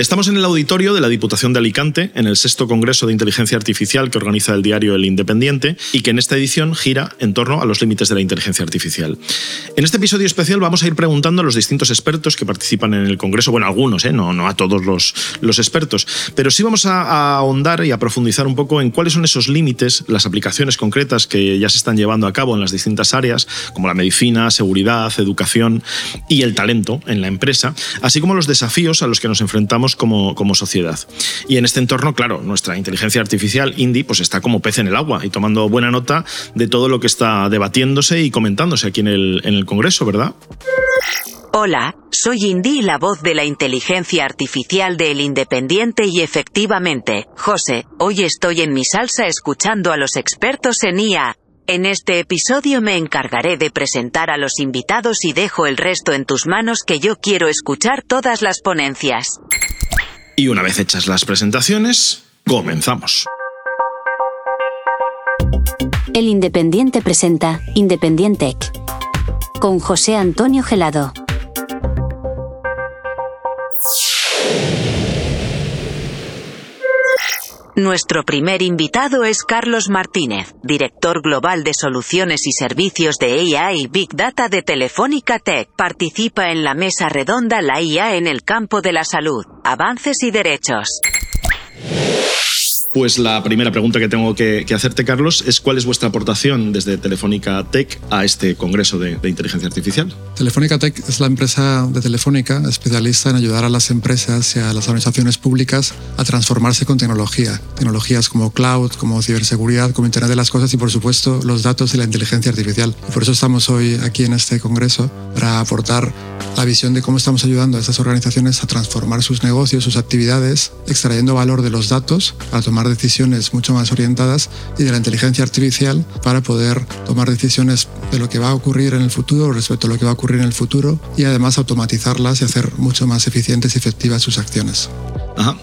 Estamos en el auditorio de la Diputación de Alicante, en el sexto Congreso de Inteligencia Artificial que organiza el diario El Independiente y que en esta edición gira en torno a los límites de la inteligencia artificial. En este episodio especial vamos a ir preguntando a los distintos expertos que participan en el Congreso, bueno, algunos, ¿eh? no, no a todos los, los expertos, pero sí vamos a, a ahondar y a profundizar un poco en cuáles son esos límites, las aplicaciones concretas que ya se están llevando a cabo en las distintas áreas, como la medicina, seguridad, educación y el talento en la empresa, así como los desafíos a los que nos enfrentamos como, como sociedad. Y en este entorno, claro, nuestra inteligencia artificial, Indy, pues está como pez en el agua y tomando buena nota de todo lo que está debatiéndose y comentándose aquí en el, en el Congreso, ¿verdad? Hola, soy Indy, la voz de la inteligencia artificial de El Independiente y efectivamente, José, hoy estoy en mi salsa escuchando a los expertos en IA. En este episodio me encargaré de presentar a los invitados y dejo el resto en tus manos que yo quiero escuchar todas las ponencias. Y una vez hechas las presentaciones, comenzamos. El Independiente presenta Independiente con José Antonio Gelado. Nuestro primer invitado es Carlos Martínez, director global de soluciones y servicios de IA y Big Data de Telefónica Tech. Participa en la mesa redonda La IA en el campo de la salud, avances y derechos. Pues la primera pregunta que tengo que, hacerte, Carlos, es cuál es vuestra aportación desde Telefónica Tech a este Congreso de, Inteligencia Artificial. Telefónica Tech es la empresa de Telefónica especialista en ayudar a las empresas y a las organizaciones públicas a transformarse con tecnología. Tecnologías como cloud, como ciberseguridad, como Internet de las Cosas y, por supuesto, los datos y la inteligencia artificial. Por eso estamos hoy aquí en este Congreso, para aportar la visión de cómo estamos ayudando a estas organizaciones a transformar sus negocios, sus actividades, extrayendo valor de los datos para tomar decisiones mucho más orientadas y de la inteligencia artificial para poder tomar decisiones de lo que va a ocurrir en el futuro respecto a lo que va a ocurrir en el futuro y además automatizarlas y hacer mucho más eficientes y efectivas sus acciones.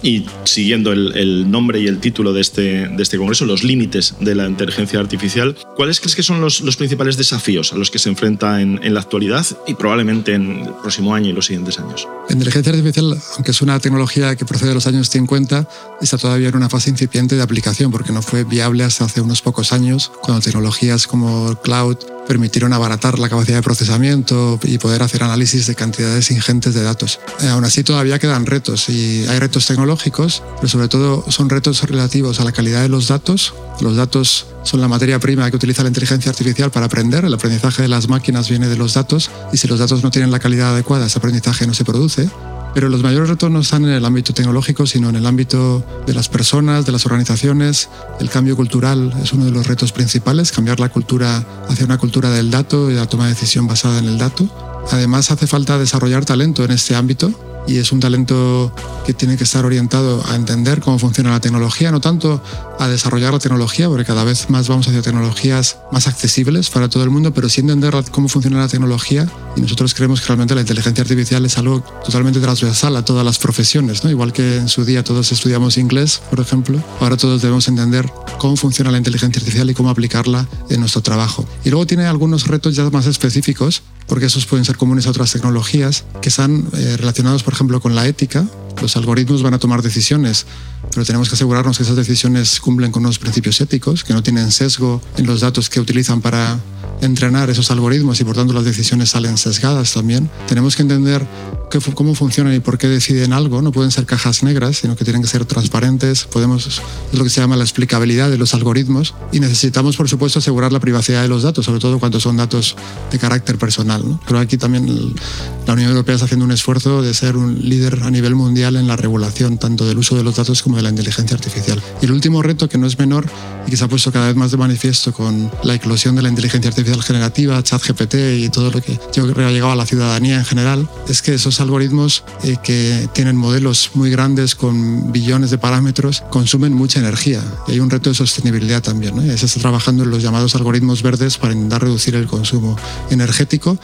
Y siguiendo el, nombre y el título de este, de este congreso, los límites de la inteligencia artificial, ¿cuáles crees que son los, principales desafíos a los que se enfrenta en, en, la actualidad y probablemente en el próximo año y los siguientes años? La inteligencia artificial, aunque es una tecnología que procede de los años 50, está todavía en una fase incipiente de aplicación porque no fue viable hasta hace unos pocos años, cuando tecnologías como cloud permitieron abaratar la capacidad de procesamiento y poder hacer análisis de cantidades ingentes de datos. Eh, aún así todavía quedan retos y hay retos tecnológicos, pero sobre todo son retos relativos a la calidad de los datos. Los datos son la materia prima que utiliza la inteligencia artificial para aprender. El aprendizaje de las máquinas viene de los datos y si los datos no tienen la calidad adecuada, ese aprendizaje no se produce. Pero los mayores retos no están en el ámbito tecnológico, sino en el ámbito de las personas, de las organizaciones. El cambio cultural es uno de los retos principales, cambiar la cultura hacia una cultura del dato y la toma de decisión basada en el dato. Además, hace falta desarrollar talento en este ámbito y es un talento que tiene que estar orientado a entender cómo funciona la tecnología, no tanto a desarrollar la tecnología, porque cada vez más vamos hacia tecnologías más accesibles para todo el mundo, pero sí entender cómo funciona la tecnología. Y nosotros creemos que realmente la inteligencia artificial es algo totalmente transversal a todas las profesiones, ¿no? igual que en su día todos estudiamos inglés, por ejemplo, ahora todos debemos entender cómo funciona la inteligencia artificial y cómo aplicarla en nuestro trabajo. Y luego tiene algunos retos ya más específicos, porque esos pueden ser comunes a otras tecnologías, que están eh, relacionados, por ejemplo, con la ética. Los algoritmos van a tomar decisiones, pero tenemos que asegurarnos que esas decisiones cumplen con unos principios éticos, que no tienen sesgo en los datos que utilizan para entrenar esos algoritmos y por tanto las decisiones salen sesgadas también. Tenemos que entender qué, cómo funcionan y por qué deciden algo. No pueden ser cajas negras, sino que tienen que ser transparentes. Podemos, es lo que se llama la explicabilidad de los algoritmos y necesitamos, por supuesto, asegurar la privacidad de los datos, sobre todo cuando son datos de carácter personal. ¿no? Pero aquí también el, la Unión Europea está haciendo un esfuerzo de ser un líder a nivel mundial en la regulación tanto del uso de los datos como de la inteligencia artificial. Y el último reto, que no es menor y que se ha puesto cada vez más de manifiesto con la eclosión de la inteligencia artificial, generativa, ChatGPT y todo lo que yo creo ha llegado a la ciudadanía en general, es que esos algoritmos eh, que tienen modelos muy grandes con billones de parámetros consumen mucha energía. Y hay un reto de sostenibilidad también. ¿no? Se está trabajando en los llamados algoritmos verdes para intentar reducir el consumo energético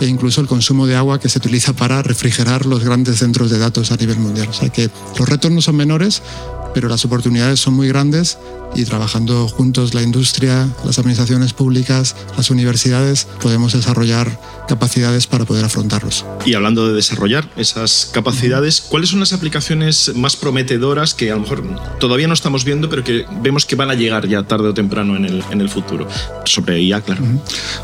e incluso el consumo de agua que se utiliza para refrigerar los grandes centros de datos a nivel mundial. O sea que los retos no son menores, pero las oportunidades son muy grandes y trabajando juntos la industria, las administraciones públicas, las universidades, podemos desarrollar capacidades para poder afrontarlos. Y hablando de desarrollar esas capacidades, ¿cuáles son las aplicaciones más prometedoras que a lo mejor todavía no estamos viendo, pero que vemos que van a llegar ya tarde o temprano en el, en el futuro? Sobre IA, claro.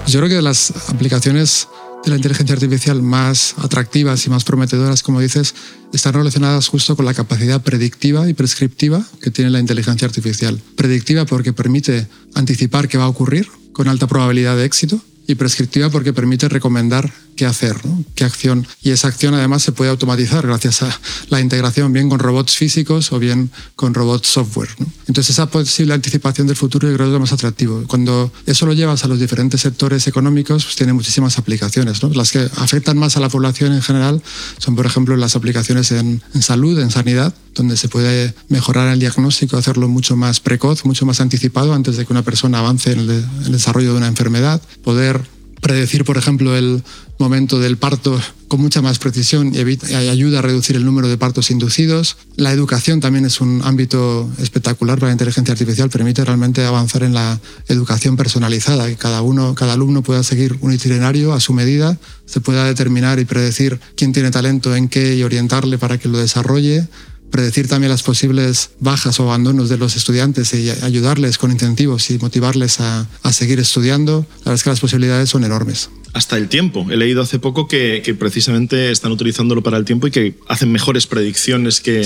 Yo creo que las aplicaciones de la inteligencia artificial más atractivas y más prometedoras, como dices, están relacionadas justo con la capacidad predictiva y prescriptiva que tiene la inteligencia artificial. Predictiva porque permite anticipar qué va a ocurrir con alta probabilidad de éxito y prescriptiva porque permite recomendar qué hacer, qué acción. Y esa acción además se puede automatizar gracias a la integración bien con robots físicos o bien con robots software. Entonces esa posible anticipación del futuro yo creo que es lo más atractivo. Cuando eso lo llevas a los diferentes sectores económicos, pues tiene muchísimas aplicaciones. Las que afectan más a la población en general son, por ejemplo, las aplicaciones en, salud, en sanidad, donde se puede mejorar el diagnóstico, hacerlo mucho más precoz, mucho más anticipado antes de que una persona avance en el desarrollo de una enfermedad, poder predecir, por ejemplo, el momento del parto con mucha más precisión y, ayuda a reducir el número de partos inducidos. La educación también es un ámbito espectacular para la inteligencia artificial, permite realmente avanzar en la educación personalizada, que cada uno, cada alumno pueda seguir un itinerario a su medida, se pueda determinar y predecir quién tiene talento en qué y orientarle para que lo desarrolle predecir también las posibles bajas o abandonos de los estudiantes y ayudarles con incentivos y motivarles a, seguir estudiando, la verdad es que las posibilidades son enormes. Hasta el tiempo. He leído hace poco que, precisamente están utilizándolo para el tiempo y que hacen mejores predicciones que,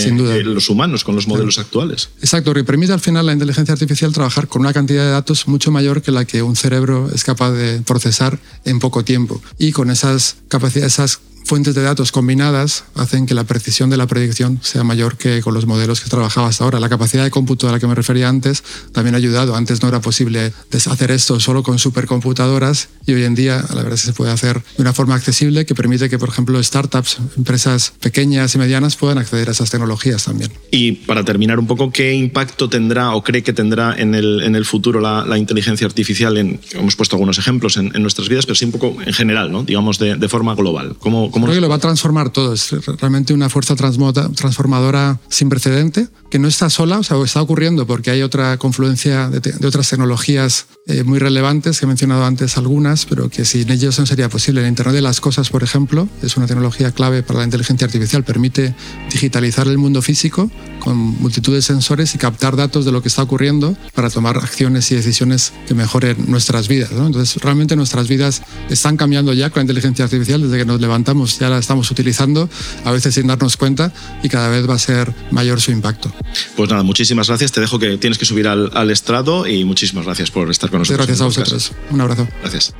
los humanos con los modelos actuales. Exacto, y permite al final la inteligencia artificial trabajar con una cantidad de datos mucho mayor que la que un cerebro es capaz de procesar en poco tiempo. Y con esas capacidades, esas fuentes de datos combinadas hacen que la precisión de la predicción sea mayor que con los modelos que trabajaba hasta ahora. La capacidad de cómputo a la que me refería antes también ha ayudado. Antes no era posible hacer esto solo con supercomputadoras y hoy en día la verdad es que se puede hacer de una forma accesible que permite que, por ejemplo, startups, empresas pequeñas y medianas puedan acceder a esas tecnologías también. Y para terminar un poco, ¿qué impacto tendrá o cree que tendrá en el, en el futuro la, inteligencia artificial? En, hemos puesto algunos ejemplos en, nuestras vidas, pero sí un poco en general, ¿no? digamos de, de forma global. ¿Cómo, Creo que lo va a transformar todo. Es realmente una fuerza transformadora sin precedente, que no está sola, o sea, está ocurriendo porque hay otra confluencia de, otras tecnologías eh, muy relevantes, que he mencionado antes algunas, pero que sin ellos no sería posible. El Internet de las Cosas, por ejemplo, es una tecnología clave para la inteligencia artificial. Permite digitalizar el mundo físico con multitud de sensores y captar datos de lo que está ocurriendo para tomar acciones y decisiones que mejoren nuestras vidas. Entonces, realmente nuestras vidas están cambiando ya con la inteligencia artificial desde que nos levantamos ya la estamos utilizando, a veces sin darnos cuenta, y cada vez va a ser mayor su impacto. Pues nada, muchísimas gracias. Te dejo que tienes que subir al, estrado y muchísimas gracias por estar con nosotros. Gracias a vosotros. Un abrazo. Gracias.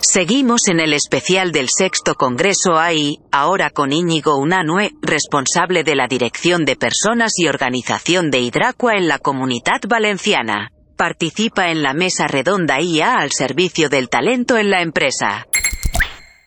Seguimos en el especial del sexto Congreso AI, ahora con Íñigo Unanue, responsable de la Dirección de Personas y Organización de Hidracua en la Comunidad Valenciana. Participa en la mesa redonda IA al servicio del talento en la empresa.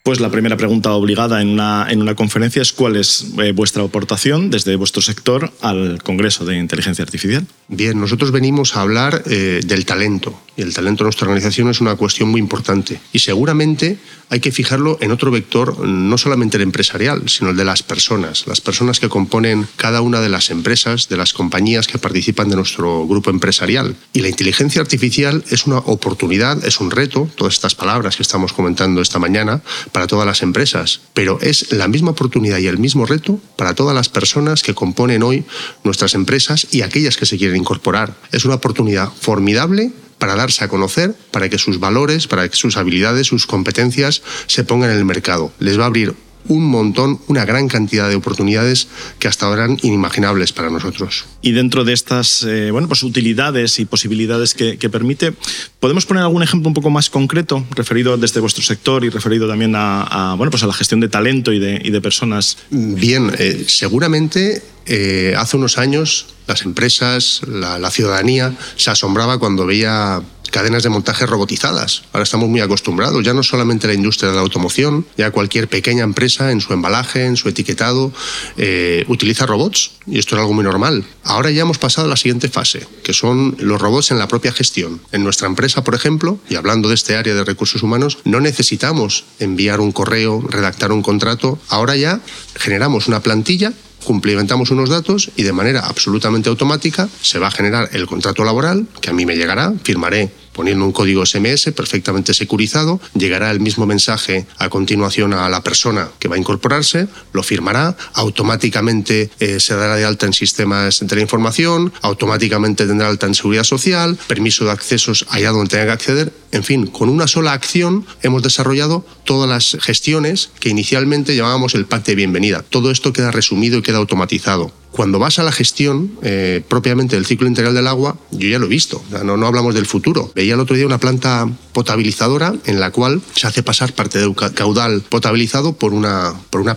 Pues la primera pregunta obligada en una, en una conferencia es cuál es eh, vuestra aportación desde vuestro sector al Congreso de Inteligencia Artificial. Bien, nosotros venimos a hablar eh, del talento y el talento de nuestra organización es una cuestión muy importante y seguramente hay que fijarlo en otro vector, no solamente el empresarial, sino el de las personas, las personas que componen cada una de las empresas, de las compañías que participan de nuestro grupo empresarial. Y la inteligencia artificial es una oportunidad, es un reto, todas estas palabras que estamos comentando esta mañana, para todas las empresas, pero es la misma oportunidad y el mismo reto para todas las personas que componen hoy nuestras empresas y aquellas que se quieren incorporar. Es una oportunidad formidable para darse a conocer, para que sus valores, para que sus habilidades, sus competencias se pongan en el mercado. Les va a abrir un montón, una gran cantidad de oportunidades que hasta ahora eran inimaginables para nosotros. Y dentro de estas eh, bueno, pues utilidades y posibilidades que, permite, ¿podemos poner algún ejemplo un poco más concreto, referido desde vuestro sector y referido también a, bueno, pues a la gestión de talento y de, personas? Bien, eh, seguramente eh, hace unos años las empresas, la ciudadanía se asombraba cuando veía cadenas de montaje robotizadas. Ahora estamos muy acostumbrados, ya no solamente la industria de la automoción, ya cualquier pequeña empresa en su embalaje, en su etiquetado, eh, utiliza robots y esto es algo muy normal. Ahora ya hemos pasado a la siguiente fase, que son los robots en la propia gestión. En nuestra empresa, por ejemplo, y hablando de este área de recursos humanos, no necesitamos enviar un correo, redactar un contrato. Ahora ya generamos una plantilla cumplimentamos unos datos y de manera absolutamente automática se va a generar el contrato laboral que a mí me llegará, firmaré poniendo un código SMS perfectamente securizado, llegará el mismo mensaje a continuación a la persona que va a incorporarse, lo firmará, automáticamente eh, se dará de alta en sistemas de la información, automáticamente tendrá alta en seguridad social, permiso de accesos allá donde tenga que acceder, en fin, con una sola acción hemos desarrollado todas las gestiones que inicialmente llamábamos el pack de bienvenida. Todo esto queda resumido y queda automatizado. Cuando vas a la gestión eh, propiamente del ciclo integral del agua, yo ya lo he visto, no, hablamos del futuro. Veía el otro día una planta potabilizadora en la cual se hace pasar parte del caudal potabilizado por una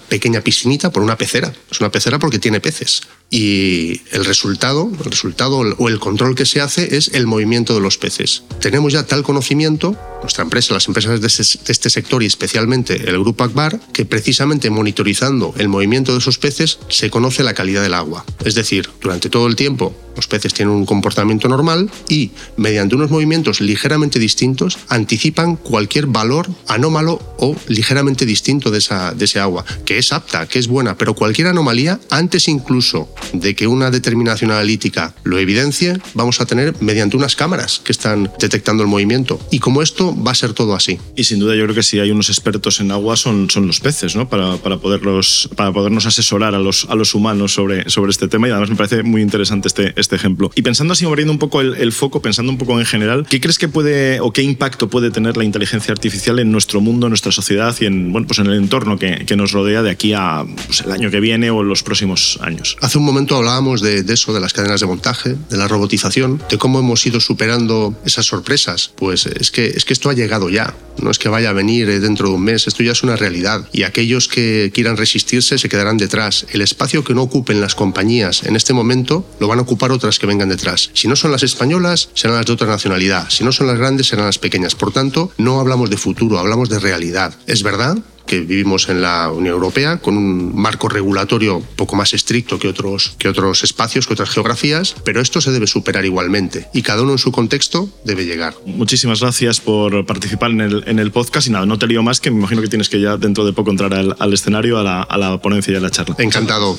pequeña piscinita, por una pecera. Es una pecera porque tiene peces y el resultado, el resultado o el control que se hace es el movimiento de los peces. Tenemos ya tal conocimiento, nuestra empresa, las empresas de este, este sector y especialmente el Grupo Akbar, que precisamente monitorizando el movimiento de esos peces se conoce la calidad del agua. Es decir, durante todo el tiempo los peces tienen un comportamiento normal y mediante unos movimientos ligeramente distintos anticipan cualquier valor anómalo o ligeramente distinto de esa, de ese agua, que es apta, que es buena, pero cualquier anomalía antes incluso de que una determinación analítica lo evidencie, vamos a tener mediante unas cámaras que están detectando el movimiento. Y como esto va a ser todo así. Y sin duda yo creo que si hay unos expertos en agua son, son los peces, ¿no? Para, para, poderlos, para podernos asesorar a los, a los humanos sobre, sobre este tema y además me parece muy interesante este, este ejemplo. Y pensando así, abriendo un poco el, foco, pensando un poco en general, ¿qué crees que puede o qué impacto puede tener la inteligencia artificial en nuestro mundo, en nuestra sociedad y en, bueno, pues en el entorno que, que nos rodea de aquí a pues, el año que viene o los próximos años? Hace un momento hablábamos de, eso, de las cadenas de montaje, de la robotización, de cómo hemos ido superando esas sorpresas. Pues es que, es que esto ha llegado ya, no es que vaya a venir eh, dentro de un mes, esto ya es una realidad. Y aquellos que quieran resistirse se quedarán detrás. El espacio que no ocupen las compañías en este momento lo van a ocupar otras que vengan detrás. Si no son las españolas, serán las de otra nacionalidad. Si no son las grandes, serán las pequeñas. Por tanto, no hablamos de futuro, hablamos de realidad. Es verdad que vivimos en la Unión Europea, con un marco regulatorio poco más estricto que otros, que otros espacios, que otras geografías, pero esto se debe superar igualmente y cada uno en su contexto debe llegar. Muchísimas gracias por participar en el, en el podcast y nada, no te lío más, que me imagino que tienes que ya dentro de poco entrar al, al escenario, a la, a la ponencia y a la charla. Encantado.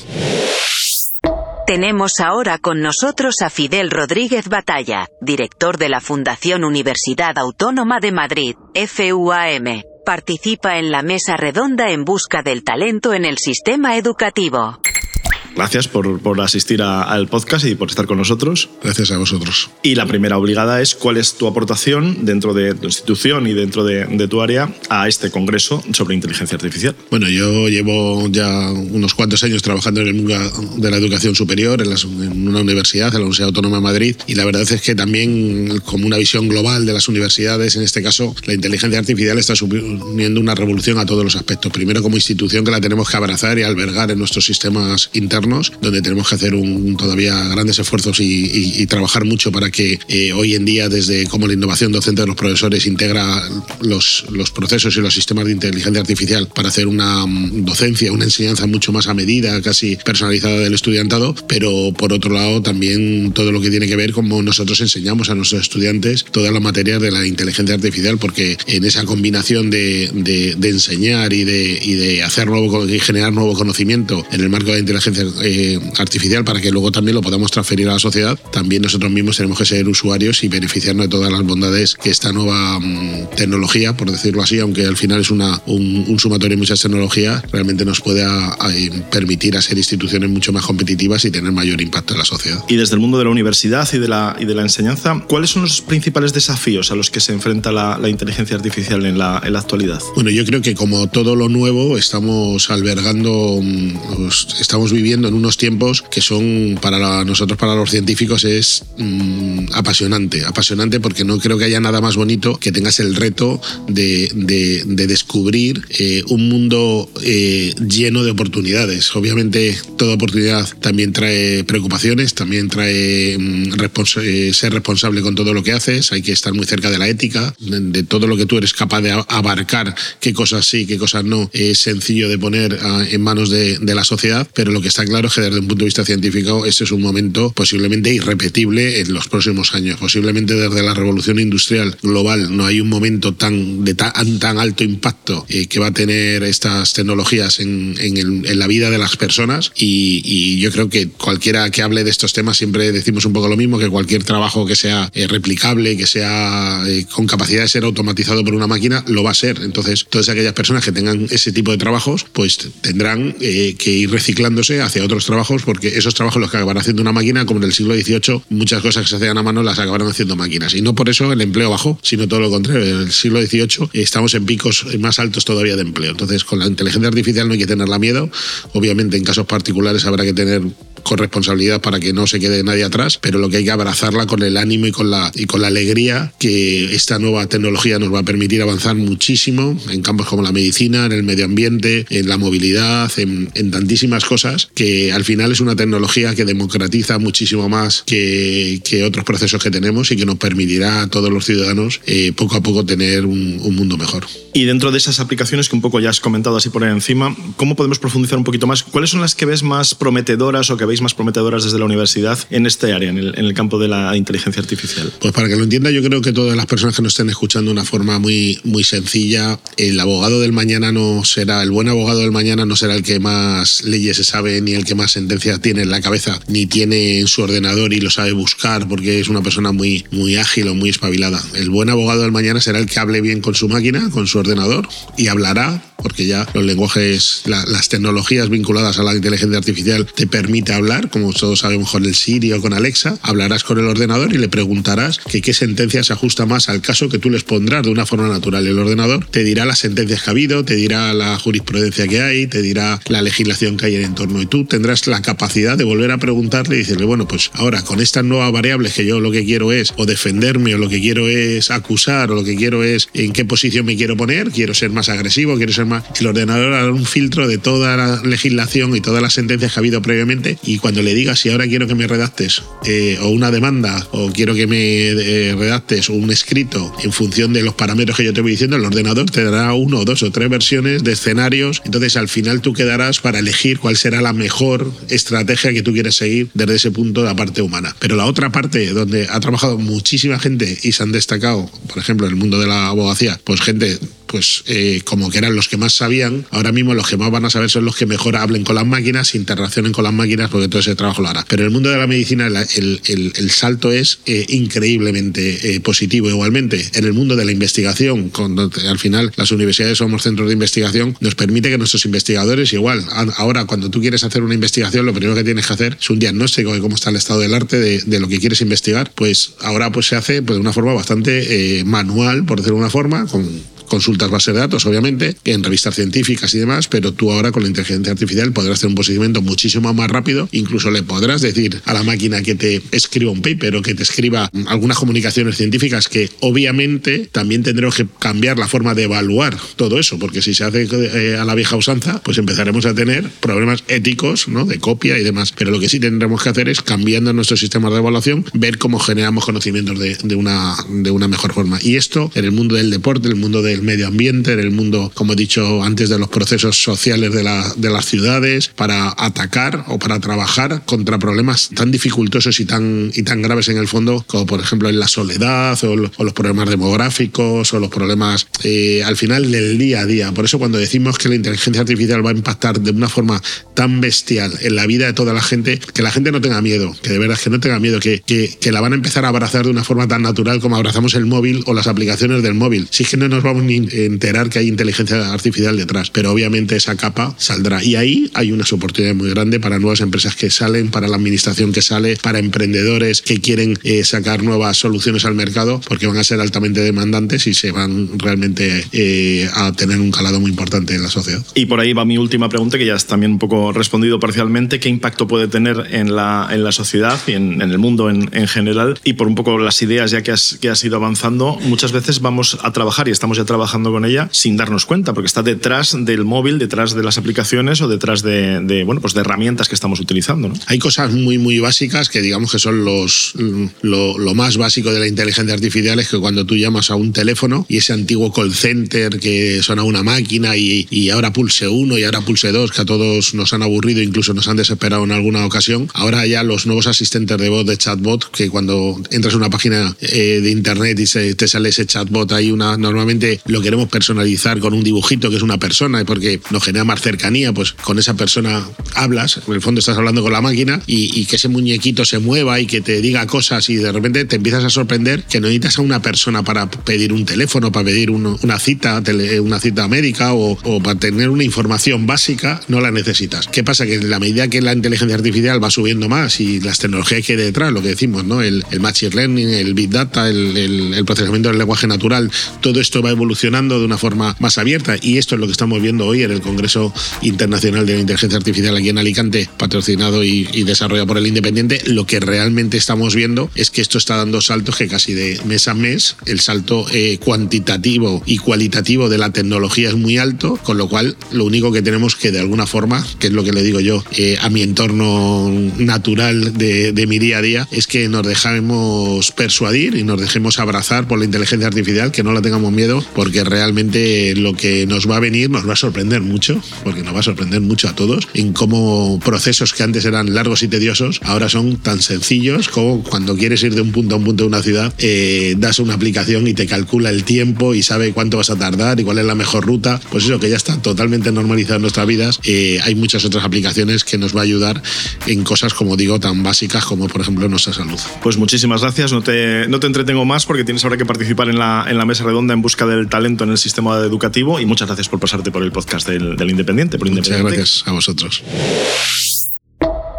Tenemos ahora con nosotros a Fidel Rodríguez Batalla, director de la Fundación Universidad Autónoma de Madrid, FUAM. Participa en la mesa redonda en busca del talento en el sistema educativo. Gracias por, por asistir al podcast y por estar con nosotros. Gracias a vosotros. Y la primera obligada es cuál es tu aportación dentro de tu institución y dentro de, de, tu área a este congreso sobre inteligencia artificial. Bueno, yo llevo ya unos cuantos años trabajando en el mundo de la educación superior, en, en una universidad, en la Universidad Autónoma de Madrid, y la verdad es que también como una visión global de las universidades, en este caso, la inteligencia artificial está suponiendo una revolución a todos los aspectos. Primero como institución que la tenemos que abrazar y albergar en nuestros sistemas internos donde tenemos que hacer un, todavía grandes esfuerzos y, trabajar mucho para que eh, hoy en día, desde como la innovación docente de los profesores integra los, los procesos y los sistemas de inteligencia artificial para hacer una mm, docencia, una enseñanza mucho más a medida, casi personalizada del estudiantado, pero por otro lado también todo lo que tiene que ver como nosotros enseñamos a nuestros estudiantes todas las materias de la inteligencia artificial, porque en esa combinación de, de, enseñar y de, y de hacer nuevo y generar nuevo conocimiento en el marco de la inteligencia eh, artificial para que luego también lo podamos transferir a la sociedad, también nosotros mismos tenemos que ser usuarios y beneficiarnos de todas las bondades que esta nueva mm, tecnología, por decirlo así, aunque al final es una, un, sumatorio de muchas tecnologías, realmente nos puede permitir hacer instituciones mucho más competitivas y tener mayor impacto en la sociedad. Y desde el mundo de la universidad y de la, y de la enseñanza, ¿cuáles son los principales desafíos a los que se enfrenta la, inteligencia artificial en la, en la, actualidad? Bueno, yo creo que como todo lo nuevo, estamos albergando, mm, estamos viviendo en unos tiempos que son para nosotros, para los científicos, es mm, apasionante. Apasionante porque no creo que haya nada más bonito que tengas el reto de, de, descubrir eh, un mundo eh, lleno de oportunidades. Obviamente, toda oportunidad también trae preocupaciones, también trae mm, eh, ser responsable con todo lo que haces. Hay que estar muy cerca de la ética, de, todo lo que tú eres capaz de abarcar, qué cosas sí, qué cosas no. Es sencillo de poner ah, en manos de, de la sociedad, pero lo que está claro es que desde un punto de vista científico este es un momento posiblemente irrepetible en los próximos años. Posiblemente desde la revolución industrial global no hay un momento tan de tan, tan alto impacto eh, que va a tener estas tecnologías en, en, la vida de las personas y, y, yo creo que cualquiera que hable de estos temas siempre decimos un poco lo mismo, que cualquier trabajo que sea eh, replicable, que sea eh, con capacidad de ser automatizado por una máquina, lo va a ser. Entonces, todas aquellas personas que tengan ese tipo de trabajos, pues tendrán que ir reciclándose hacia otros trabajos porque esos trabajos los que acabará haciendo una máquina, como en el siglo XVIII, muchas cosas que se hacían a mano las acabarán haciendo máquinas. Y no por eso el empleo bajó, sino todo lo contrario. En el siglo XVIII estamos en picos más altos todavía de empleo. Entonces, con la inteligencia artificial no hay que tenerla miedo. Obviamente, en casos particulares habrá que tener corresponsabilidad para que no se quede nadie atrás, pero lo que hay que abrazarla con el ánimo y con la, y con la alegría que esta nueva tecnología nos va a permitir avanzar muchísimo en campos como la medicina, en el medio ambiente, en la movilidad, en, tantísimas cosas, que al final es una tecnología que democratiza muchísimo más que, que otros procesos que tenemos y que nos permitirá a todos los ciudadanos eh, poco a poco tener un, un mundo mejor. Y dentro de esas aplicaciones que un poco ya has comentado así por encima, ¿cómo podemos profundizar un poquito más? ¿Cuáles son las que ves más prometedoras o que veis más prometedoras desde la universidad en este área, en el, campo de la inteligencia artificial? Pues para que lo entienda, yo creo que todas las personas que nos estén escuchando de una forma muy, muy sencilla, el abogado del mañana no será, el buen abogado del mañana no será el que más leyes se sabe, ni el que más sentencias tiene en la cabeza, ni tiene en su ordenador y lo sabe buscar porque es una persona muy, muy ágil o muy espabilada. El buen abogado del mañana será el que hable bien con su máquina, con su ordenador y hablará porque ya los lenguajes, las tecnologías vinculadas a la inteligencia artificial te permite hablar, como todos sabemos con el Siri o con Alexa, hablarás con el ordenador y le preguntarás que qué sentencia se ajusta más al caso que tú les pondrás de una forma natural. El ordenador te dirá las sentencias que ha habido, te dirá la jurisprudencia que hay, te dirá la legislación que hay en el entorno y tú tendrás la capacidad de volver a preguntarle y decirle, bueno, pues ahora con estas nuevas variables que yo lo que quiero es o defenderme o lo que quiero es acusar o lo que quiero es en qué posición me quiero poner, quiero ser más agresivo, quiero ser el ordenador hará un filtro de toda la legislación y todas las sentencias que ha habido previamente y cuando le digas si ahora quiero que me redactes eh, o una demanda o quiero que me eh, redactes un escrito en función de los parámetros que yo te voy diciendo, el ordenador te dará uno, dos o tres versiones de escenarios. Entonces al final tú quedarás para elegir cuál será la mejor estrategia que tú quieres seguir desde ese punto de la parte humana. Pero la otra parte donde ha trabajado muchísima gente y se han destacado, por ejemplo, en el mundo de la abogacía, pues gente pues eh, como que eran los que más sabían, ahora mismo los que más van a saber son los que mejor hablen con las máquinas, interaccionen con las máquinas, porque todo ese trabajo lo hará. Pero en el mundo de la medicina el, el, salto es eh, increíblemente eh, positivo igualmente. En el mundo de la investigación, cuando al final las universidades somos centros de investigación, nos permite que nuestros investigadores igual, ahora cuando tú quieres hacer una investigación, lo primero que tienes que hacer es un diagnóstico de cómo está el estado del arte de, de lo que quieres investigar, pues ahora pues se hace pues, de una forma bastante manual, por decirlo de una forma, con consultas bases de datos, obviamente, en revistas científicas y demás, pero tú ahora con la inteligencia artificial podrás hacer un procedimiento muchísimo más rápido, incluso le podrás decir a la máquina que te escriba un paper o que te escriba algunas comunicaciones científicas que obviamente también tendremos que cambiar la forma de evaluar todo eso, porque si se hace eh, a la vieja usanza, pues empezaremos a tener problemas éticos, ¿no? De copia y demás. Pero lo que sí tendremos que hacer es, cambiando nuestros sistemas de evaluación, ver cómo generamos conocimientos de, de, una, de una mejor forma. Y esto en el mundo del deporte, en el mundo de medio ambiente, en el mundo, como he dicho antes, de los procesos sociales de, la, las ciudades, para atacar o para trabajar contra problemas tan dificultosos y tan, y tan graves en el fondo, como por ejemplo en la soledad o, los problemas demográficos o los problemas eh, al final del día a día. Por eso cuando decimos que la inteligencia artificial va a impactar de una forma tan bestial en la vida de toda la gente, que la gente no tenga miedo, que de verdad que no tenga miedo, que, que, que la van a empezar a abrazar de una forma tan natural como abrazamos el móvil o las aplicaciones del móvil. Si es que no nos vamos enterar que hay inteligencia artificial detrás, pero obviamente esa capa saldrá. Y ahí hay unas oportunidades muy grandes para nuevas empresas que salen, para la administración que sale, para emprendedores que quieren eh, sacar nuevas soluciones al mercado, porque van a ser altamente demandantes y se van realmente eh, a tener un calado muy importante en la sociedad. Y por ahí va mi última pregunta, que ya has también un poco respondido parcialmente. ¿Qué impacto puede tener en la, en la sociedad y en, el mundo en, en, general? Y por un poco las ideas ya que has, que has ido avanzando, muchas veces vamos a trabajar y estamos ya trabajando trabajando con ella sin darnos cuenta, porque está detrás del móvil, detrás de las aplicaciones o detrás de, bueno, pues de herramientas que estamos utilizando. Hay cosas muy, muy básicas que digamos que son los, lo, lo más básico de la inteligencia artificial es que cuando tú llamas a un teléfono y ese antiguo call center que suena una máquina y, y ahora pulse uno y ahora pulse dos, que a todos nos han aburrido, incluso nos han desesperado en alguna ocasión, ahora ya los nuevos asistentes de voz de chatbot, que cuando entras a una página eh, de internet y se, te sale ese chatbot, hay una, normalmente lo queremos personalizar con un dibujito que es una persona, porque nos genera más cercanía, pues con esa persona hablas, en el fondo estás hablando con la máquina y, que ese muñequito se mueva y que te diga cosas y de repente te empiezas a sorprender que no necesitas a una persona para pedir un teléfono, para pedir una cita, una cita médica o, o para tener una información básica, no la necesitas. ¿Qué pasa? Que en la medida que la inteligencia artificial va subiendo más y las tecnologías que hay detrás, lo que decimos, ¿no? El, el machine learning, el big data, el, el, procesamiento del lenguaje natural, todo esto va evolucionando de una forma más abierta y esto es lo que estamos viendo hoy en el Congreso Internacional de la Inteligencia Artificial aquí en Alicante, patrocinado y, y desarrollado por el Independiente. Lo que realmente estamos viendo es que esto está dando saltos que casi de mes a mes el salto eh, cuantitativo y cualitativo de la tecnología es muy alto, con lo cual lo único que tenemos que de alguna forma, que es lo que le digo yo eh, a mi entorno natural de, de, mi día a día, es que nos dejemos persuadir y nos dejemos abrazar por la inteligencia artificial, que no la tengamos miedo, porque realmente lo que nos va a venir nos va a sorprender mucho, porque nos va a sorprender mucho a todos, en cómo procesos que antes eran largos y tediosos, ahora son tan sencillos como cuando quieres ir de un punto a un punto de una ciudad, eh, das una aplicación y te calcula el tiempo y sabe cuánto vas a tardar y cuál es la mejor ruta, pues eso que ya está totalmente normalizado en nuestras vidas. Eh, hay muchas otras aplicaciones que nos va a ayudar en cosas, como digo, tan básicas como por ejemplo nuestra salud. Pues muchísimas gracias, no te, no te entretengo más porque tienes ahora que participar en la, en la mesa redonda en busca del talento en el sistema educativo y muchas gracias por pasarte por el podcast del, del Independiente. Por Muchas gracias a vosotros.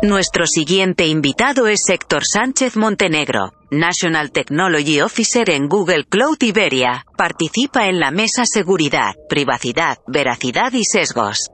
Nuestro siguiente invitado es Héctor Sánchez Montenegro, National Technology Officer en Google Cloud Iberia. Participa en la mesa Seguridad, Privacidad, Veracidad y Sesgos.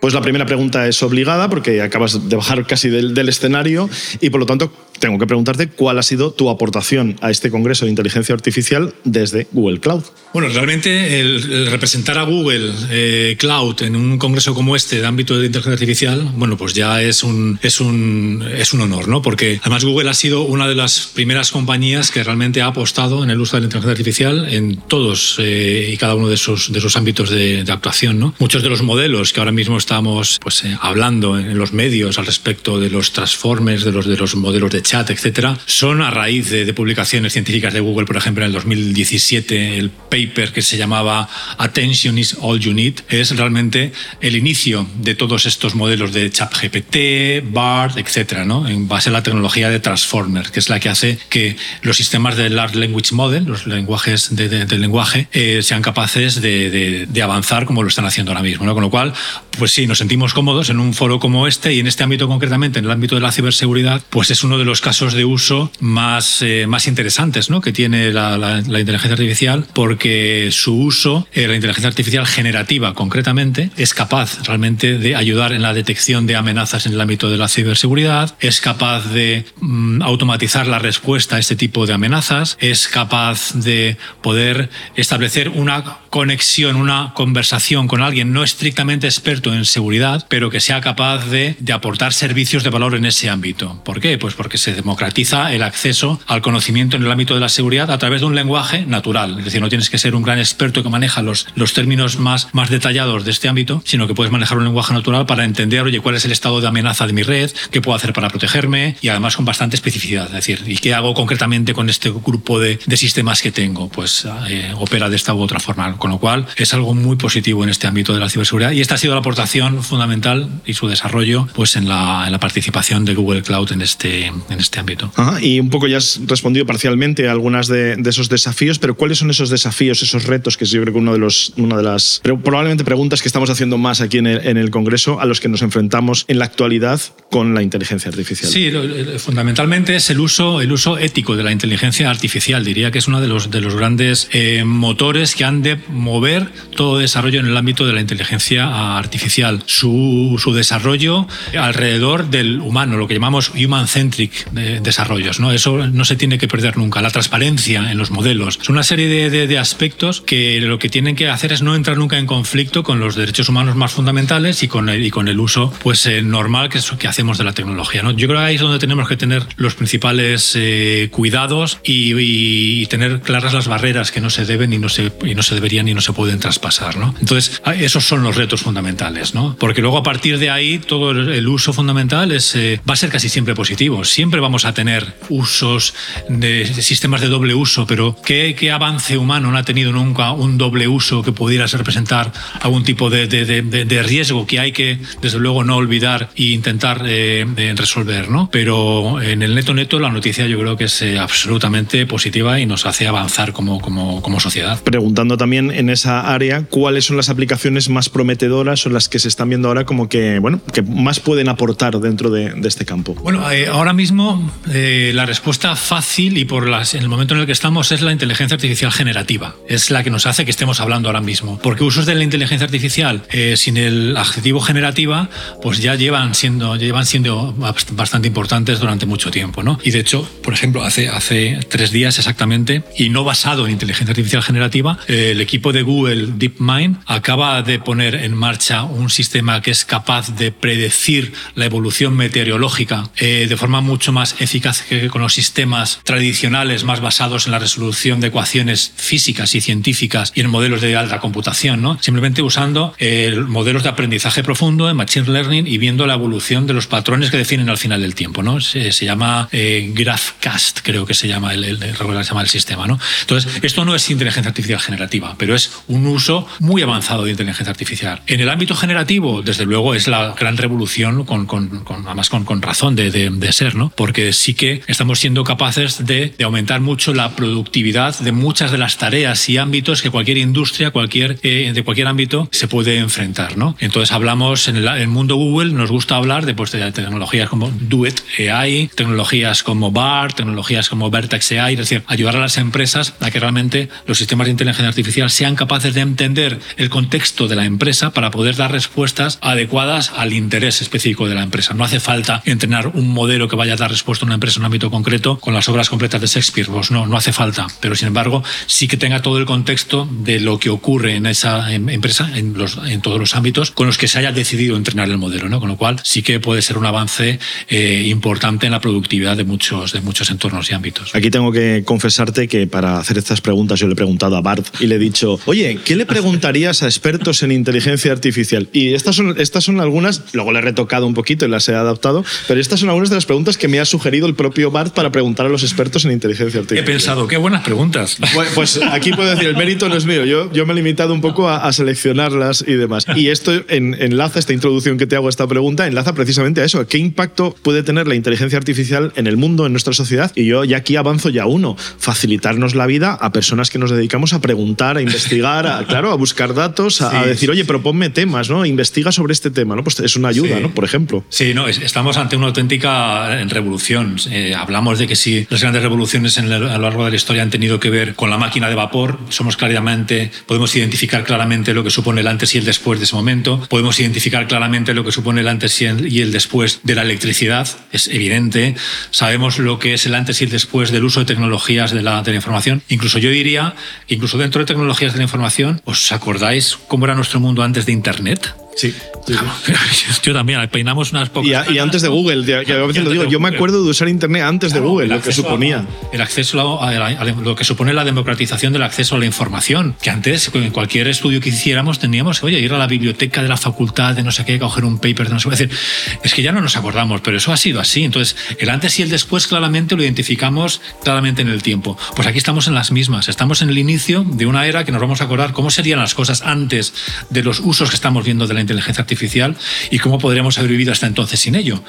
Pues la primera pregunta es obligada porque acabas de bajar casi del, del, escenario y por lo tanto tengo que preguntarte cuál ha sido tu aportación a este Congreso de Inteligencia Artificial desde Google Cloud. Bueno, realmente el, representar a Google eh, Cloud en un congreso como este de ámbito de inteligencia artificial, bueno, pues ya es un, es un, es un honor, ¿no? Porque además Google ha sido una de las primeras compañías que realmente ha apostado en el uso de la inteligencia artificial en todos eh, y cada uno de sus, de sus ámbitos de, de, actuación, ¿no? Muchos de los modelos que ahora mismo estamos pues, eh, hablando en los medios al respecto de los transformers, de los, de los modelos de chat, etcétera, son a raíz de, de, publicaciones científicas de Google, por ejemplo, en el 2017, el paper que se llamaba Attention is all you need, es realmente el inicio de todos estos modelos de ChatGPT, BART, etcétera, ¿no? en base a la tecnología de Transformer, que es la que hace que los sistemas de Large Language Model, los lenguajes de, de, de lenguaje, eh, sean capaces de, de, avanzar como lo están haciendo ahora mismo. ¿no? Con lo cual, pues sí, nos sentimos cómodos en un foro como este y en este ámbito concretamente, en el ámbito de la ciberseguridad, pues es uno de los casos de uso más, eh, más interesantes que tiene la, inteligencia artificial porque su uso, eh, la inteligencia artificial generativa concretamente, es capaz realmente de ayudar en la detección de amenazas en el ámbito de la ciberseguridad, es capaz de mm, automatizar la respuesta a este tipo de amenazas, es capaz de poder establecer una conexión, una conversación con alguien no estrictamente experto en seguridad, pero que sea capaz de, aportar servicios de valor en ese ámbito. ¿Por qué? Pues porque se democratiza el acceso al conocimiento en el ámbito de la seguridad a través de un lenguaje natural. Es decir, no tienes que ser un gran experto que maneja los, términos más, detallados de este ámbito, sino que puedes manejar un lenguaje natural para entender, oye, cuál es el estado de amenaza de mi red, qué puedo hacer para protegerme y además con bastante especificidad. Es decir, ¿y qué hago concretamente con este grupo de, de sistemas que tengo? Pues eh, opera de esta u otra forma. Con lo cual es algo muy positivo en este ámbito de la ciberseguridad y esta ha sido la aportación fundamental y su desarrollo pues en la, en la participación de Google Cloud en este, en este ámbito. Ajá, y un poco ya has respondido parcialmente a algunas de, de, esos desafíos, pero ¿cuáles son esos desafíos, esos retos que yo creo que uno de los, una de las probablemente preguntas que estamos haciendo más aquí en el, en el Congreso a los que nos enfrentamos en la actualidad con la inteligencia artificial? Sí, fundamentalmente es el uso, el uso ético de la inteligencia artificial. Diría que es uno de los, de los grandes eh, motores que han de mover todo desarrollo en el ámbito de la inteligencia artificial, su, su desarrollo alrededor del humano, lo que llamamos human-centric desarrollos. ¿no? Eso no se tiene que perder nunca. La transparencia en los modelos. Es una serie de, de, aspectos que lo que tienen que hacer es no entrar nunca en conflicto con los derechos humanos más fundamentales y con el, y con el uso pues, eh, normal que, que hacemos de la tecnología. ¿no? Yo creo que ahí es donde tenemos que tener los principales eh, cuidados y, y, tener claras las barreras que no se deben y no se, y no se deberían y no se pueden traspasar. ¿no? Entonces, esos son los retos fundamentales. ¿no? Porque luego a partir de ahí todo el uso fundamental es, eh, va a ser casi siempre positivo. Siempre vamos a tener usos de sistemas de doble uso, pero ¿qué, qué avance humano no ha tenido nunca un doble uso que pudiera representar algún tipo de, de, de, riesgo que hay que, desde luego, no olvidar e intentar eh, resolver? ¿no? Pero en el neto neto la noticia yo creo que es eh, absolutamente positiva y nos hace avanzar como, como, como sociedad. Preguntando también en esa área cuáles son las aplicaciones más prometedoras o las que se están viendo ahora como que, bueno, que más pueden aportar dentro de, este campo. Bueno, eh, ahora mismo eh, la respuesta fácil y por las, en el momento en el que estamos es la inteligencia artificial generativa. Es la que nos hace que estemos hablando ahora mismo. Porque usos de la inteligencia artificial eh, sin el adjetivo generativa, pues ya llevan siendo, llevan siendo bastante importantes durante mucho tiempo. ¿no? Y de hecho, por ejemplo, hace, hace tres días exactamente, y no basado en inteligencia artificial generativa, el equipo de Google DeepMind acaba de poner en marcha un sistema que es capaz de predecir la evolución meteorológica eh, de forma mucho más eficaz que con los sistemas tradicionales más basados en la resolución de ecuaciones físicas y científicas y en modelos de alta computación, ¿no? simplemente usando eh, modelos de aprendizaje profundo en Machine Learning y viendo la evolución de los patrones que definen al final del tiempo. ¿no? Se, llama eh, GraphCast, creo que se llama el, el, llama el sistema. ¿no? Entonces, esto no es inteligencia artificial generativa, pero es un uso muy avanzado de inteligencia artificial. En el ámbito generativo, desde luego, es la gran revolución con, con, con además con, con razón de, de, de, ser, ¿no? Porque sí que estamos siendo capaces de, de, aumentar mucho la productividad de muchas de las tareas y ámbitos que cualquier industria, cualquier, eh, de cualquier ámbito se puede enfrentar, ¿no? Entonces hablamos en el, en el mundo Google, nos gusta hablar de, pues, de tecnologías como Duet AI, tecnologías como BART, tecnologías como Vertex AI, es decir, ayudar a las empresas a que realmente los sistemas de inteligencia artificial sean capaces de entender el contexto de la empresa para poder dar respuestas adecuadas al interés específico de la empresa. No hace falta entrenar un modelo que vaya a dar respuesta a una empresa en un ámbito concreto con las obras completas de Shakespeare. Pues no, no hace falta. Pero sin embargo, sí que tenga todo el contexto de lo que ocurre en esa em, empresa, en, los, en todos los ámbitos con los que se haya decidido entrenar el modelo. ¿no? Con lo cual, sí que puede ser un avance eh, importante en la productividad de muchos, de muchos entornos y ámbitos. Aquí tengo que confesarte que para hacer estas preguntas yo le he preguntado a Bart y le he dicho, oye, ¿qué le preguntarías a expertos en inteligencia artificial? Y estas son, estas son algunas, luego le he retocado un poquito y las he adaptado, pero estas son algunas de las preguntas que me ha sugerido el propio Bart para preguntar a los expertos en inteligencia artificial. He pensado, qué buenas preguntas. Pues, pues aquí puedo decir, el mérito no es mío, yo, yo me he limitado un poco a, a seleccionarlas y demás. Y esto en, enlaza, esta introducción que te hago a esta pregunta, enlaza precisamente a eso, ¿qué impacto puede tener la inteligencia artificial en el mundo, en nuestra sociedad? Y yo ya aquí avanzo ya uno, facilitarnos la vida a personas que nos dedicamos a preguntar, a investigar, a, claro, a buscar datos, a, sí, a decir, oye, proponme temas, ¿no? Investiga sobre este tema, ¿no? Pues es una ayuda, sí. ¿no? Por ejemplo. Sí, no, estamos ante una auténtica revolución. Eh, hablamos de que si las grandes revoluciones en a lo largo de la historia han tenido que ver con la máquina de vapor, somos claramente, podemos identificar claramente lo que supone el antes y el después de ese momento, podemos identificar claramente lo que supone el antes y el, y el después de la electricidad, es evidente, sabemos lo que es el antes y el después del uso de tecnologías de la, de la información, incluso yo diría, incluso dentro de de la información, ¿os acordáis cómo era nuestro mundo antes de Internet? Sí. sí. Yo también, peinamos unas pocas. Y, a, y antes de Google, que, que a veces lo digo, yo me acuerdo de usar Internet antes claro, de Google, lo que suponía. A, el acceso a, a, lo que supone la democratización del acceso a la información. Que antes, en cualquier estudio que hiciéramos, teníamos, oye, ir a la biblioteca de la facultad de no sé qué, coger un paper de no sé qué. Es decir, es que ya no nos acordamos, pero eso ha sido así. Entonces, el antes y el después claramente lo identificamos claramente en el tiempo. Pues aquí estamos en las mismas. Estamos en el inicio de una era que nos vamos a acordar cómo serían las cosas antes de los usos que estamos viendo de la inteligencia artificial y cómo podríamos haber vivido hasta entonces sin ello.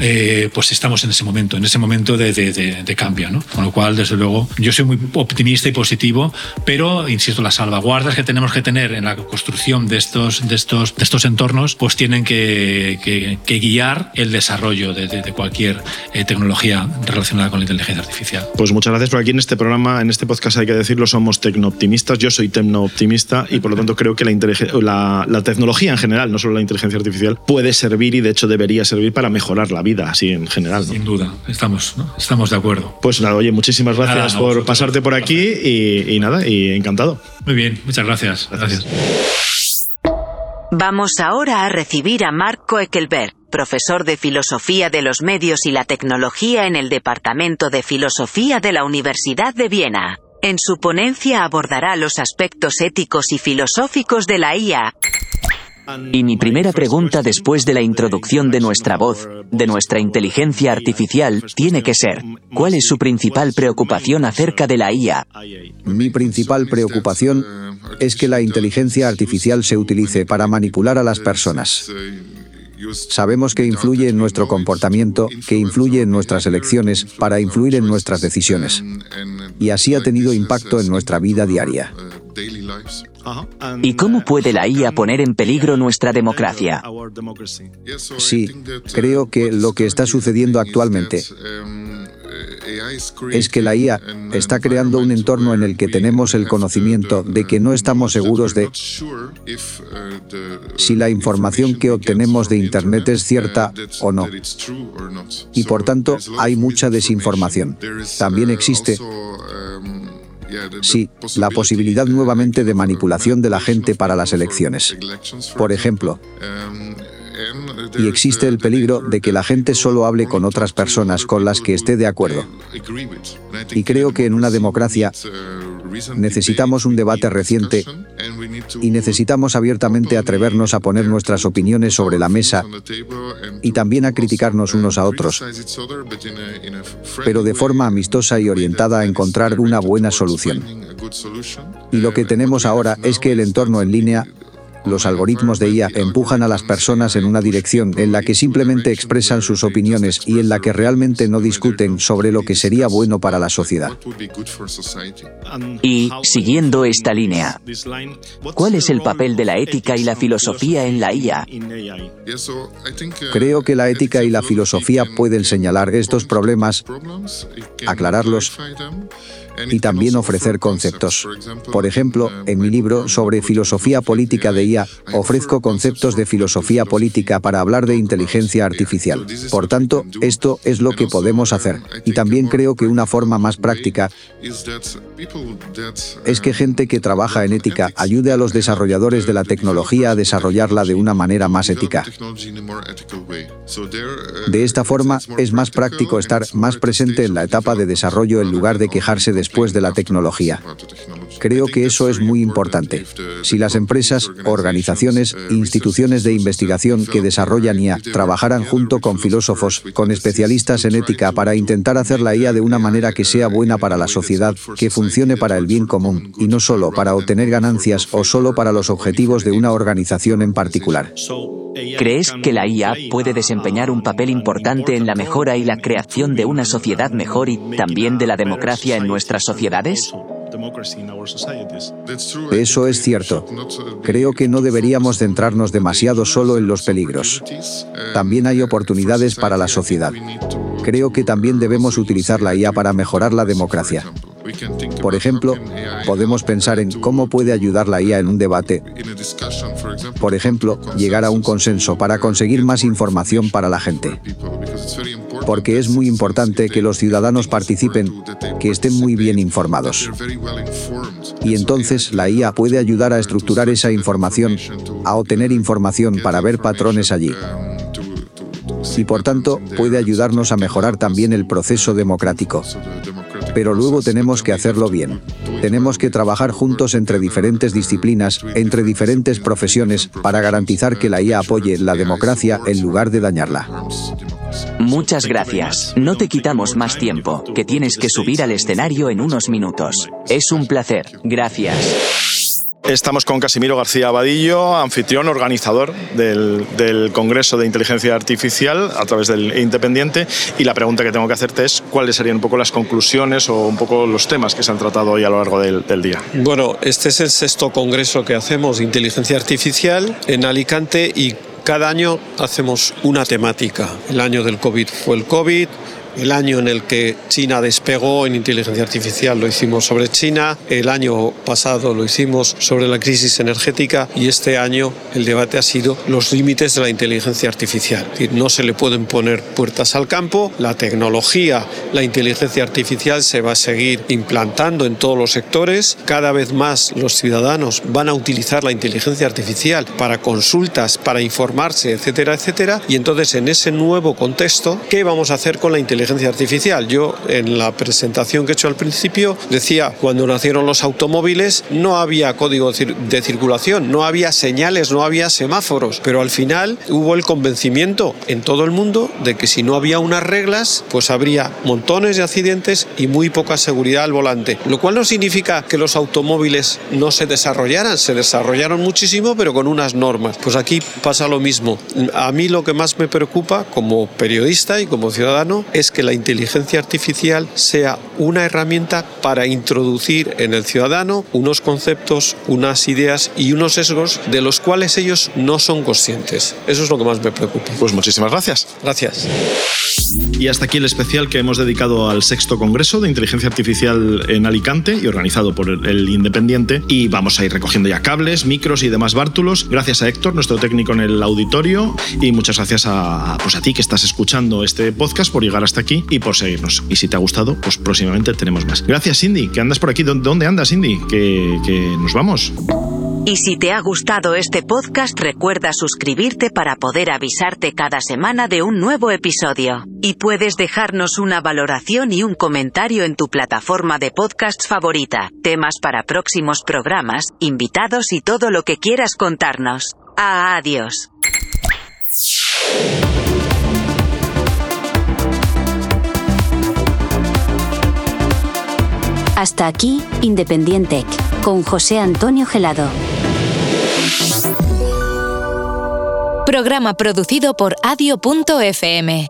Eh, pues estamos en ese momento, en ese momento de, de, cambio. ¿no? Con lo cual, desde luego, yo soy muy optimista y positivo, pero, insisto, las salvaguardas que tenemos que tener en la construcción de estos, de estos, de estos entornos, pues tienen que, que, guiar el desarrollo de, cualquier eh, tecnología relacionada con la inteligencia artificial. Pues muchas gracias por aquí en este programa, en este podcast hay que decirlo, somos tecno-optimistas. Yo soy tecno-optimista y por lo tanto creo que la, la, tecnología en general, no solo la inteligencia artificial, puede servir y de hecho debería servir para mejorar la vida así en general. Sin duda, estamos, estamos de acuerdo. Pues nada, oye, muchísimas gracias por pasarte por aquí y, nada, y encantado. Muy bien, muchas gracias. Gracias. Vamos ahora a recibir a Marco Eckelberg, profesor de Filosofía de los Medios y la Tecnología en el Departamento de Filosofía de la Universidad de Viena. En su ponencia abordará los aspectos éticos y filosóficos de la IA. Y mi primera pregunta después de la introducción de nuestra voz, de nuestra inteligencia artificial, tiene que ser, ¿cuál es su principal preocupación acerca de la IA? Mi principal preocupación es que la inteligencia artificial se utilice para manipular a las personas. Sabemos que influye en nuestro comportamiento, que influye en nuestras elecciones, para influir en nuestras decisiones. Y así ha tenido impacto en nuestra vida diaria. ¿Y cómo puede la IA poner en peligro nuestra democracia? Sí, creo que lo que está sucediendo actualmente es que la IA está creando un entorno en el que tenemos el conocimiento de que no estamos seguros de si la información que obtenemos de Internet es cierta o no. Y por tanto hay mucha desinformación. También existe Sí, la posibilidad nuevamente de manipulación de la gente para las elecciones. Por ejemplo, y existe el peligro de que la gente solo hable con otras personas con las que esté de acuerdo. Y creo que en una democracia necesitamos un debate reciente y necesitamos abiertamente atrevernos a poner nuestras opiniones sobre la mesa y también a criticarnos unos a otros, pero de forma amistosa y orientada a encontrar una buena solución. Y lo que tenemos ahora es que el entorno en línea los algoritmos de IA empujan a las personas en una dirección en la que simplemente expresan sus opiniones y en la que realmente no discuten sobre lo que sería bueno para la sociedad. Y, siguiendo esta línea, ¿cuál es el papel de la ética y la filosofía en la IA? Creo que la ética y la filosofía pueden señalar estos problemas, aclararlos y también ofrecer conceptos. Por ejemplo, en mi libro sobre filosofía política de IA, ofrezco conceptos de filosofía política para hablar de inteligencia artificial. Por tanto, esto es lo que podemos hacer. Y también creo que una forma más práctica es que gente que trabaja en ética ayude a los desarrolladores de la tecnología a desarrollarla de una manera más ética. De esta forma, es más práctico estar más presente en la etapa de desarrollo en lugar de quejarse de después de la tecnología. Creo que eso es muy importante. Si las empresas, organizaciones, instituciones de investigación que desarrollan IA trabajaran junto con filósofos, con especialistas en ética para intentar hacer la IA de una manera que sea buena para la sociedad, que funcione para el bien común y no solo para obtener ganancias o solo para los objetivos de una organización en particular. ¿Crees que la IA puede desempeñar un papel importante en la mejora y la creación de una sociedad mejor y también de la democracia en nuestras sociedades? Eso es cierto. Creo que no deberíamos centrarnos demasiado solo en los peligros. También hay oportunidades para la sociedad. Creo que también debemos utilizar la IA para mejorar la democracia. Por ejemplo, podemos pensar en cómo puede ayudar la IA en un debate. Por ejemplo, llegar a un consenso para conseguir más información para la gente. Porque es muy importante que los ciudadanos participen, que estén muy bien informados. Y entonces la IA puede ayudar a estructurar esa información, a obtener información para ver patrones allí y por tanto puede ayudarnos a mejorar también el proceso democrático. Pero luego tenemos que hacerlo bien. Tenemos que trabajar juntos entre diferentes disciplinas, entre diferentes profesiones, para garantizar que la IA apoye la democracia en lugar de dañarla. Muchas gracias. No te quitamos más tiempo, que tienes que subir al escenario en unos minutos. Es un placer. Gracias. Estamos con Casimiro García Abadillo, anfitrión, organizador del, Congreso de Inteligencia Artificial a través del Independiente. Y la pregunta que tengo que hacerte es cuáles serían un poco las conclusiones o un poco los temas que se han tratado hoy a lo largo del, del día. Bueno, este es el sexto congreso que hacemos de inteligencia artificial en Alicante y cada año hacemos una temática. El año del COVID fue el COVID, el año en el que China despegó en inteligencia artificial lo hicimos sobre China, el año pasado lo hicimos sobre la crisis energética y este año el debate ha sido los límites de la inteligencia artificial. no se le pueden poner puertas al campo, la tecnología, la inteligencia artificial se va a seguir implantando en todos los sectores, cada vez más los ciudadanos van a utilizar la inteligencia artificial para consultas, para informarse, etcétera, etcétera, y entonces en ese nuevo contexto, ¿qué vamos a hacer con la inteligencia inteligencia artificial. Yo en la presentación que he hecho al principio decía, cuando nacieron los automóviles no había código de circulación, no había señales, no había semáforos, pero al final hubo el convencimiento en todo el mundo de que si no había unas reglas, pues habría montones de accidentes y muy poca seguridad al volante. Lo cual no significa que los automóviles no se desarrollaran, se desarrollaron muchísimo, pero con unas normas. Pues aquí pasa lo mismo. A mí lo que más me preocupa como periodista y como ciudadano es que la inteligencia artificial sea una herramienta para introducir en el ciudadano unos conceptos, unas ideas y unos sesgos de los cuales ellos no son conscientes. Eso es lo que más me preocupa. Pues muchísimas gracias. Gracias. Y hasta aquí el especial que hemos dedicado al sexto Congreso de Inteligencia Artificial en Alicante y organizado por el Independiente. Y vamos a ir recogiendo ya cables, micros y demás bártulos. Gracias a Héctor, nuestro técnico en el auditorio. Y muchas gracias a, pues a ti que estás escuchando este podcast por llegar hasta aquí y por seguirnos. Y si te ha gustado, pues próximamente tenemos más. Gracias, Cindy, que andas por aquí. ¿Dónde andas, Cindy? Que, que nos vamos. Y si te ha gustado este podcast, recuerda suscribirte para poder avisarte cada semana de un nuevo episodio. Y puedes dejarnos una valoración y un comentario en tu plataforma de podcast favorita, temas para próximos programas, invitados y todo lo que quieras contarnos. Adiós. Hasta aquí, Independiente, con José Antonio Gelado. Programa producido por adio.fm.